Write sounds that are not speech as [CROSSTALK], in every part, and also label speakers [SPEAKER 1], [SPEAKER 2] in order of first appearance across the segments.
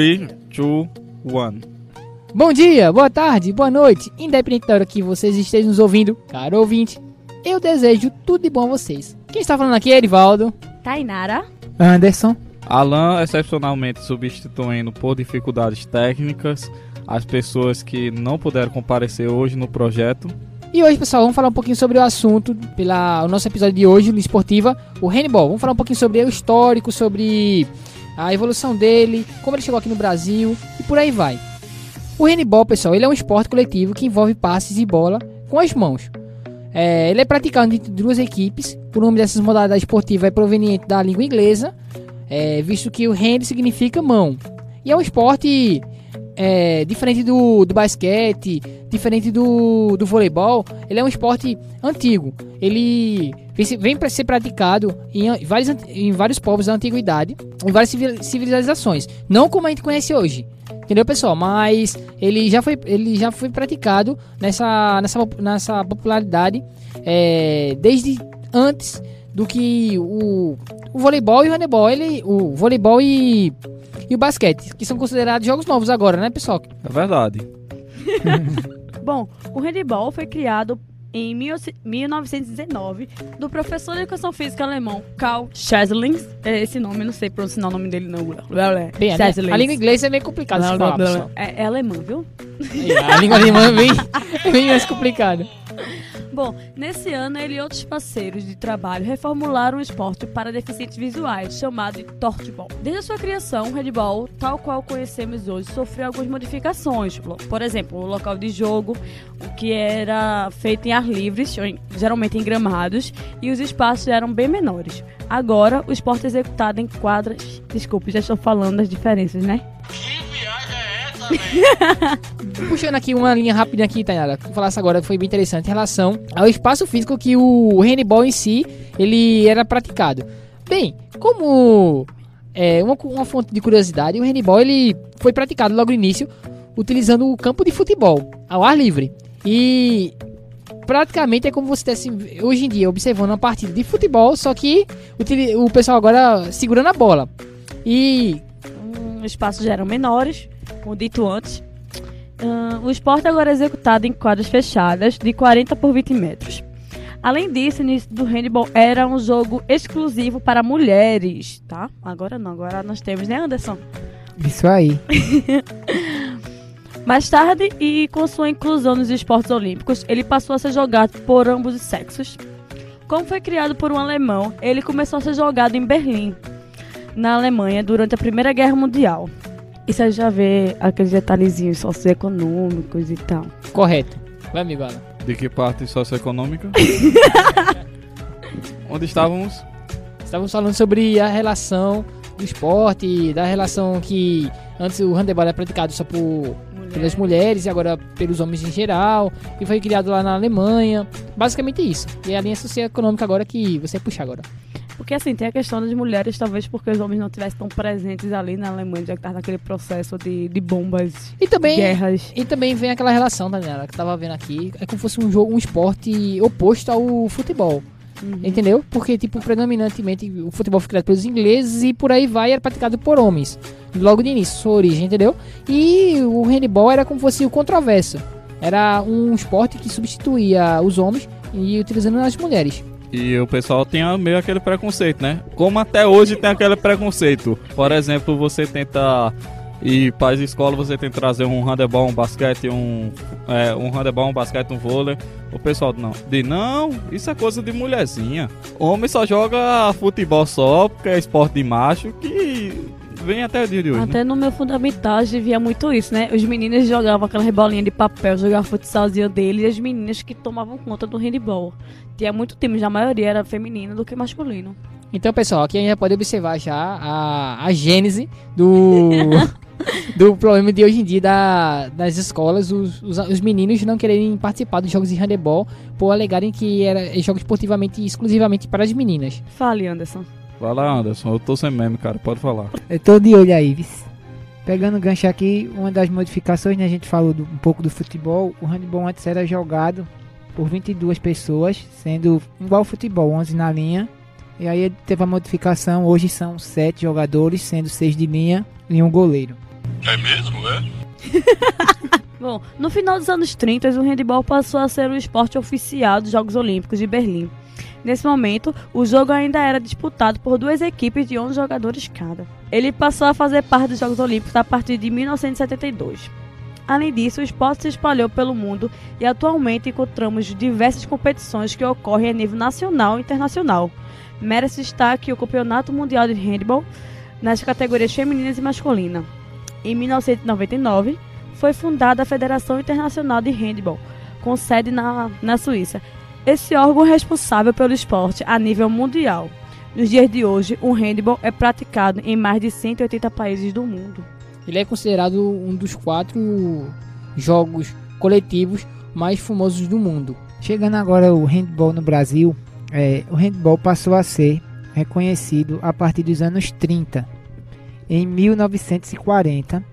[SPEAKER 1] 3, 2, 1.
[SPEAKER 2] Bom dia, boa tarde, boa noite, independente da hora que vocês estejam nos ouvindo, caro ouvinte, eu desejo tudo de bom a vocês. Quem está falando aqui é Erivaldo.
[SPEAKER 3] Tainara.
[SPEAKER 4] Anderson.
[SPEAKER 1] Alan, excepcionalmente substituindo por dificuldades técnicas as pessoas que não puderam comparecer hoje no projeto.
[SPEAKER 2] E hoje, pessoal, vamos falar um pouquinho sobre o assunto, pela, o nosso episódio de hoje, no Esportiva, o handball. Vamos falar um pouquinho sobre o histórico, sobre a evolução dele, como ele chegou aqui no Brasil e por aí vai. O handball, pessoal, ele é um esporte coletivo que envolve passes e bola com as mãos. É, ele é praticado entre duas equipes. O nome dessas modalidades esportivas é proveniente da língua inglesa, é, visto que o hand significa mão. E é um esporte é, diferente do, do basquete, diferente do, do voleibol, ele é um esporte antigo. Ele vem para ser praticado em vários, em vários povos da antiguidade, em várias civilizações. Não como a gente conhece hoje. Entendeu, pessoal? Mas ele já foi, ele já foi praticado nessa, nessa, nessa popularidade é, desde antes do que o, o voleibol e o handebol. Ele, o voleibol e e o basquete, que são considerados jogos novos agora, né, pessoal?
[SPEAKER 1] É verdade. [LAUGHS]
[SPEAKER 3] Bom, o handball foi criado em 1919 do professor de educação física alemão Karl Scheslings. É esse nome, não sei pronunciar o nome dele não.
[SPEAKER 2] Bem, a, a língua inglesa é meio complicada de falar,
[SPEAKER 3] é, é alemão, viu? [LAUGHS]
[SPEAKER 2] É, a língua alemã é bem, é [LAUGHS] bem mais complicada.
[SPEAKER 3] Bom, nesse ano ele e outros parceiros de trabalho reformularam o esporte para deficientes visuais, chamado de Tortball. Desde a sua criação, o handball, tal qual conhecemos hoje, sofreu algumas modificações. Por exemplo, o local de jogo, o que era feito em ar livre, geralmente em gramados, e os espaços eram bem menores. Agora, o esporte é executado em quadras. Desculpe, já estou falando das diferenças, né? [LAUGHS]
[SPEAKER 2] Puxando aqui uma linha rápida aqui, Tainara, que falasse agora foi bem interessante em relação ao espaço físico que o handball em si ele era praticado. Bem, como é, uma, uma fonte de curiosidade, o handball ele foi praticado logo no início utilizando o campo de futebol ao ar livre. E praticamente é como você está hoje em dia observando uma partida de futebol, só que o, pessoal agora segurando a bola. E
[SPEAKER 3] um, espaços eram menores, como dito antes. Uh, o esporte agora é executado em quadras fechadas de 40 por 20 metros. Além disso, o início do handball era um jogo exclusivo para mulheres, tá? Agora não, agora nós temos, né, Anderson?
[SPEAKER 4] Isso aí. [LAUGHS]
[SPEAKER 3] Mais tarde, e com sua inclusão nos esportes olímpicos, ele passou a ser jogado por ambos os sexos. Como foi criado por um alemão, ele começou a ser jogado em Berlim, na Alemanha, durante a Primeira Guerra Mundial. E você já vê aqueles detalhezinhos socioeconômicos e tal.
[SPEAKER 2] Correto. Vai, amigo Alan.
[SPEAKER 1] De que parte socioeconômica? [LAUGHS] Onde estávamos?
[SPEAKER 2] Estávamos falando sobre a relação do esporte, da relação que antes o handebol era praticado só por Mulher. pelas mulheres e agora pelos homens em geral, e foi criado lá na Alemanha. Basicamente isso. E é a linha socioeconômica agora que você vai puxar agora.
[SPEAKER 3] Porque assim, tem a questão das mulheres, talvez porque os homens não estivessem tão presentes ali na Alemanha, já que estava naquele processo de, de bombas,
[SPEAKER 2] e também,
[SPEAKER 3] guerras.
[SPEAKER 2] E também vem aquela relação, Daniela, que tava vendo aqui, é como se fosse um jogo, um esporte oposto ao futebol. Uhum. Entendeu? Porque, tipo, predominantemente o futebol foi criado pelos ingleses e por aí vai era praticado por homens. Logo de início, sua origem, entendeu? E o handball era como se fosse o controverso. Era um esporte que substituía os homens e utilizando as mulheres.
[SPEAKER 1] E o pessoal tinha meio aquele preconceito, né? Como até hoje tem aquele preconceito. Por exemplo, você tenta ir para as escolas, você tenta trazer um handebol, um basquete, um, é, um handebol, um basquete, um vôlei. O pessoal não, diz, não, isso é coisa de mulherzinha. Homem só joga futebol só, porque é esporte de macho, que vem até o dia de hoje.
[SPEAKER 3] Até
[SPEAKER 1] né?
[SPEAKER 3] no meu fundamental a gente via muito isso, né? Os meninos jogavam aquela bolinha de papel, jogavam futsalzinho dele, e as meninas que tomavam conta do handball. Tinha muito time, já a maioria era feminino do que masculino.
[SPEAKER 2] Então, pessoal, aqui a gente já pode observar já a, a gênese do, [LAUGHS] do problema de hoje em dia da, das escolas, os, os, os, meninos não quererem participar dos jogos de handebol por alegarem que era jogo esportivamente exclusivamente para as meninas.
[SPEAKER 3] Fale, Anderson.
[SPEAKER 1] Vai lá, Anderson. Eu tô sem meme, cara. Pode falar.
[SPEAKER 4] Eu tô de olho aí, Vice. Pegando o gancho aqui, uma das modificações, né? A gente falou do, um pouco do futebol. O handball antes era jogado por 22 pessoas, sendo igual ao futebol, 11 na linha. E aí teve a modificação, hoje são 7 jogadores, sendo 6 de linha e um goleiro.
[SPEAKER 5] É mesmo, é? [LAUGHS]
[SPEAKER 3] Bom, no final dos anos 30, o handebol passou a ser o esporte oficial dos Jogos Olímpicos de Berlim. Nesse momento, o jogo ainda era disputado por duas equipes de 11 jogadores cada. Ele passou a fazer parte dos Jogos Olímpicos a partir de 1972. Além disso, o esporte se espalhou pelo mundo e atualmente encontramos diversas competições que ocorrem a nível nacional e internacional. Merece destaque o Campeonato Mundial de Handball nas categorias femininas e masculina. Em 1999, foi fundada a Federação Internacional de Handball, com sede na, na Suíça. Esse órgão é responsável pelo esporte a nível mundial. Nos dias de hoje, o handball é praticado em mais de 180 países do mundo.
[SPEAKER 2] Ele é considerado um dos quatro jogos coletivos mais famosos do mundo.
[SPEAKER 4] Chegando agora o handball no Brasil, é, o handball passou a ser reconhecido a partir dos anos 30. Em 1940,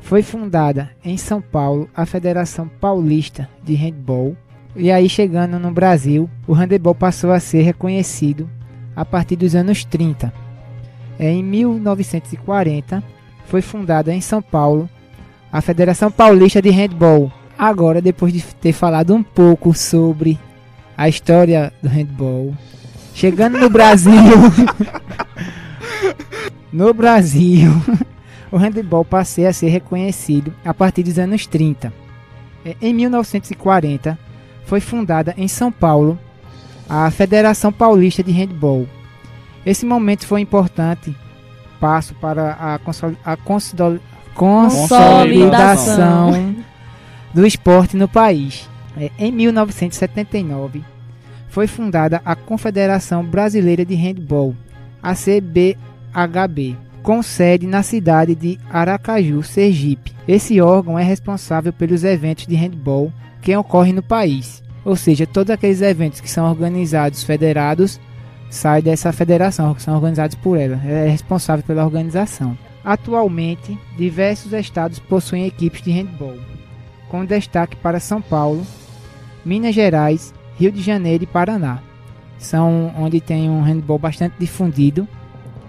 [SPEAKER 4] foi fundada em São Paulo a Federação Paulista de Handball. E aí, chegando no Brasil, o handebol passou a ser reconhecido a partir dos anos 30. É, em 1940, foi fundada em São Paulo a Federação Paulista de Handball. Agora, depois de ter falado um pouco sobre a história do handball, chegando no Brasil, [LAUGHS] no Brasil, o handball passou a ser reconhecido a partir dos anos 30. É, em 1940, foi fundada em São Paulo a Federação Paulista de Handball. Esse momento foi importante passo para a, a consolidação, consolidação do esporte no país. É, em 1979, foi fundada a Confederação Brasileira de Handball, a CBHB, com sede na cidade de Aracaju, Sergipe. Esse órgão é responsável pelos eventos de handball que ocorrem no país. Ou seja, todos aqueles eventos que são organizados federados saem dessa federação, que são organizados por ela. Ela é responsável pela organização. Atualmente, diversos estados possuem equipes de handball, com destaque para São Paulo, Minas Gerais, Rio de Janeiro e Paraná. São onde tem um handball bastante difundido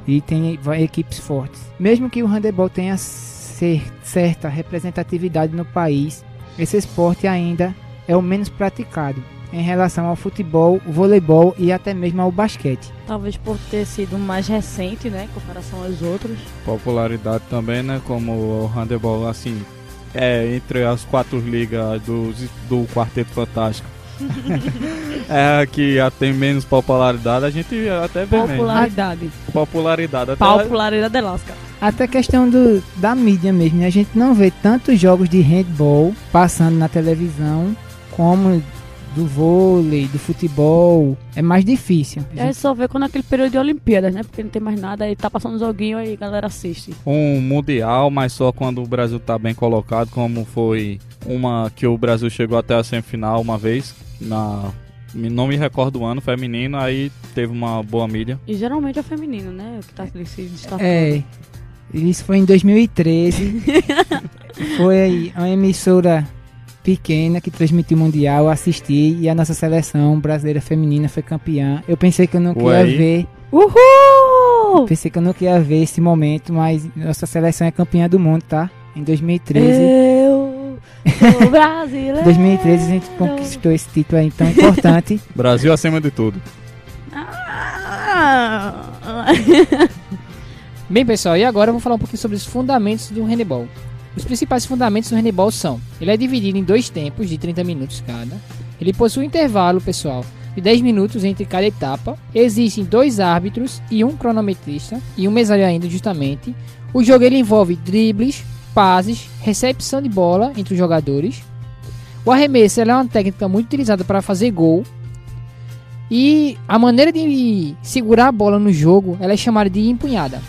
[SPEAKER 4] e tem equipes fortes. Mesmo que o handebol tenha certa representatividade no país, esse esporte ainda é o menos praticado em relação ao futebol, voleibol e até mesmo ao basquete.
[SPEAKER 3] Talvez por ter sido mais recente, né, em comparação aos outros.
[SPEAKER 1] Popularidade também, né, como o handebol, assim, é entre as quatro ligas do, do Quarteto Fantástico. É que tem menos popularidade, a gente até vê
[SPEAKER 3] Popularidade.
[SPEAKER 1] Menos. Popularidade. Até
[SPEAKER 3] popularidade Lasca.
[SPEAKER 4] Até questão do, da mídia mesmo, né? A gente não vê tantos jogos de handball passando na televisão como do vôlei, do futebol, é mais difícil.
[SPEAKER 3] É só ver quando é aquele período de Olimpíadas, né? Porque não tem mais nada, aí tá passando um joguinho aí a galera assiste.
[SPEAKER 1] Um mundial, mas só quando o Brasil tá bem colocado, como foi uma que o Brasil chegou até a semifinal uma vez, na não me recordo o ano, feminino, aí teve uma boa mídia.
[SPEAKER 3] E geralmente é feminino, né? O que tá se destacando.
[SPEAKER 4] É. Isso foi em 2013. [LAUGHS] foi aí uma emissora pequena que transmitiu o Mundial, eu assisti e a nossa seleção brasileira feminina foi campeã. Eu pensei que eu não
[SPEAKER 3] ia
[SPEAKER 4] ver.
[SPEAKER 3] Uhul!
[SPEAKER 4] Pensei que eu não ia ver esse momento, mas nossa seleção é campeã do mundo, tá? Em 2013.
[SPEAKER 3] Eu sou [LAUGHS] brasileiro.
[SPEAKER 4] Em 2013 a gente conquistou esse título aí tão importante. [LAUGHS]
[SPEAKER 1] Brasil acima de tudo.
[SPEAKER 2] Ah. [LAUGHS] Bem, pessoal, e agora eu vou falar um pouquinho sobre os fundamentos do handebol. Os principais fundamentos do handebol são: ele é dividido em dois tempos de 30 minutos cada. Ele possui um intervalo, pessoal, de 10 minutos entre cada etapa. Existem dois árbitros e um cronometrista e um mesário ainda, justamente. O jogo ele envolve dribles, passes, recepção de bola entre os jogadores. O arremesso é uma técnica muito utilizada para fazer gol. E a maneira de segurar a bola no jogo ela é chamada de empunhada.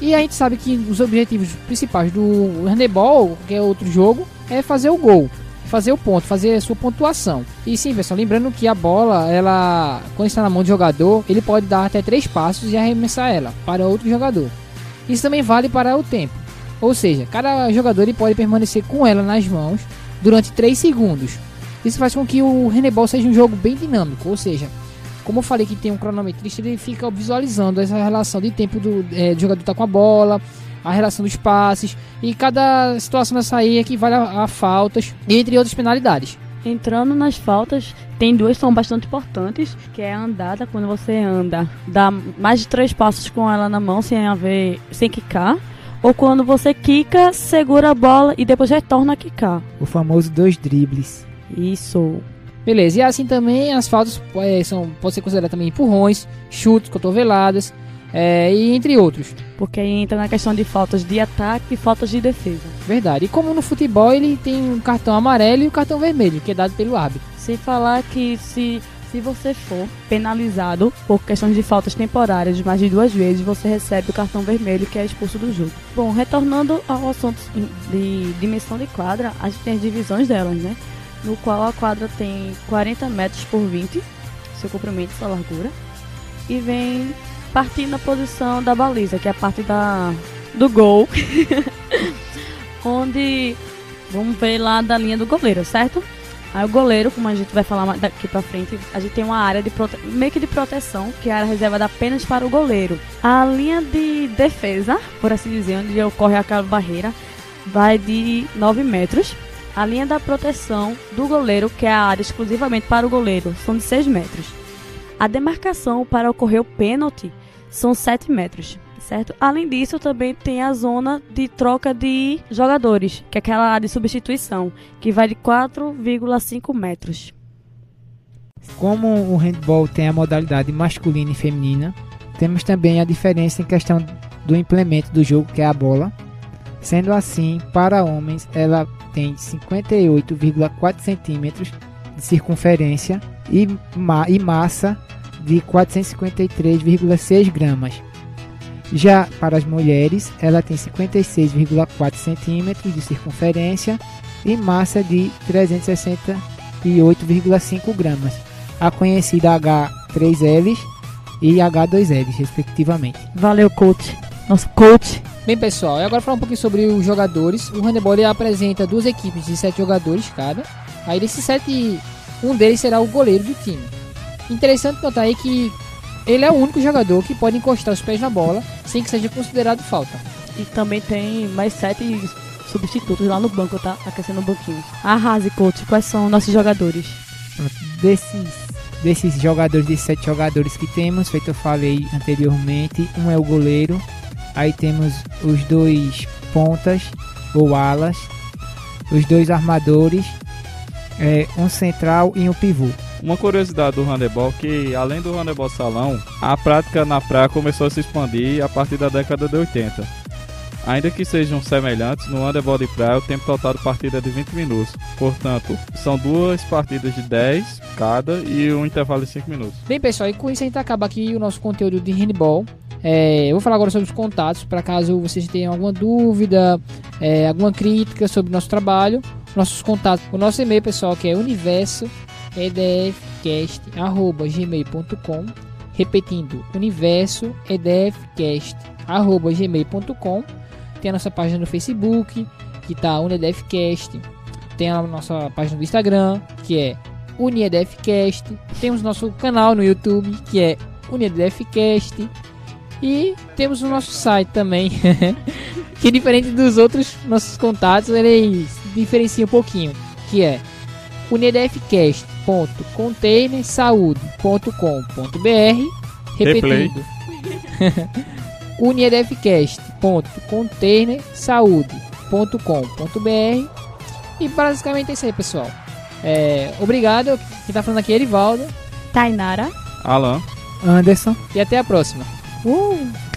[SPEAKER 2] E a gente sabe que os objetivos principais do handebol, que é outro jogo, é fazer o gol, fazer o ponto, fazer a sua pontuação. E sim, pessoal, lembrando que a bola, ela, quando está na mão do jogador, ele pode dar até três passos e arremessar ela para outro jogador. Isso também vale para o tempo. Ou seja, cada jogador ele pode permanecer com ela nas mãos durante 3 segundos. Isso faz com que o handebol seja um jogo bem dinâmico, ou seja, como eu falei que tem um cronometrista, ele fica visualizando essa relação de tempo do, é, do jogador tá com a bola, a relação dos passes e cada situação dessa aí equivale a, a faltas, entre outras penalidades.
[SPEAKER 3] Entrando nas faltas, tem duas que são bastante importantes, que é a andada, quando você anda, dá mais de três passos com ela na mão sem haver, sem quicar. Ou quando você quica, segura a bola e depois retorna a quicar.
[SPEAKER 4] O famoso dois dribles.
[SPEAKER 3] Isso.
[SPEAKER 2] Beleza, e assim também as faltas é, são, pode ser consideradas também empurrões, chutes, cotoveladas, é, e entre outros.
[SPEAKER 3] Porque aí entra na questão de faltas de ataque e faltas de defesa.
[SPEAKER 2] Verdade. E como no futebol ele tem um cartão amarelo e um cartão vermelho, que é dado pelo árbitro.
[SPEAKER 3] Sem falar que se, se você for penalizado por questões de faltas temporárias de mais de duas vezes, você recebe o cartão vermelho que é expulso do jogo. Bom, retornando ao assunto de dimensão de quadra, a gente tem as divisões delas, né? No qual a quadra tem 40 metros por 20, seu comprimento sua largura. E vem partindo da posição da baliza, que é a parte da, do gol. [LAUGHS] onde vamos ver lá da linha do goleiro, certo? Aí o goleiro, como a gente vai falar daqui pra frente, a gente tem uma área de prote... meio que de proteção, que é a área reservada apenas para o goleiro. A linha de defesa, por assim dizer, onde ocorre aquela barreira, vai de 9 metros. A linha da proteção do goleiro, que é a área exclusivamente para o goleiro, são de 6 metros. A demarcação para ocorrer o pênalti são 7 metros certo? Além disso, também tem a zona de troca de jogadores, que é aquela área de substituição, que vai de 4,5 metros.
[SPEAKER 4] Como o handball tem a modalidade masculina e feminina, temos também a diferença em questão do implemento do jogo, que é a bola. Sendo assim, para homens, ela tem 58,4 centímetros de circunferência e, ma e massa de 453,6 gramas. Já para as mulheres, ela tem 56,4 centímetros de circunferência e massa de 368,5 gramas, a conhecida H3L e H2L, respectivamente.
[SPEAKER 3] Valeu, coach. Nosso coach.
[SPEAKER 2] Bem, pessoal, e agora falar um pouquinho sobre os jogadores. O handebol apresenta duas equipes de sete jogadores cada. Aí desses sete, um deles será o goleiro do time. Interessante notar aí que ele é o único jogador que pode encostar os pés na bola sem que seja considerado falta.
[SPEAKER 3] E também tem mais sete substitutos lá no banco, tá? Aquecendo o banquinho. Arrase, coach. Quais são nossos jogadores?
[SPEAKER 4] Desses, desses jogadores, desses sete jogadores que temos, feito eu falei anteriormente, um é o goleiro. Aí temos os dois pontas ou alas, os dois armadores, é, um central e um pivô.
[SPEAKER 1] Uma curiosidade do handebol que, além do handebol salão, a prática na praia começou a se expandir a partir da década de 80. Ainda que sejam semelhantes, no handebol de praia o tempo total de partida é de 20 minutos. Portanto, são duas partidas de 10 cada e um intervalo de 5 minutos.
[SPEAKER 2] Bem, pessoal, e com isso a gente acaba aqui o nosso conteúdo de handball. É, eu vou falar agora sobre os contatos, para caso vocês tenham alguma dúvida, é, alguma crítica sobre o nosso trabalho. Nossos contatos, o nosso e-mail, pessoal, que é universo edfcast@gmail.com, repetindo universo edfcast@gmail.com. Tem a nossa página no Facebook, que tá Unedfcast. Tem a nossa página do Instagram, que é Uniedfcast. Temos nosso canal no YouTube, que é Uniedfcast. E temos o nosso site também, [LAUGHS] que diferente dos outros nossos contatos, ele diferencia um pouquinho, que é unedfcast.containersaude.com.br repetindo [LAUGHS] unedfcast.containersaude.com.br e basicamente é isso aí pessoal. É, obrigado. Quem tá falando aqui é Erivaldo.
[SPEAKER 3] Tainara.
[SPEAKER 1] Alan.
[SPEAKER 4] Anderson.
[SPEAKER 2] E até a próxima
[SPEAKER 3] uh!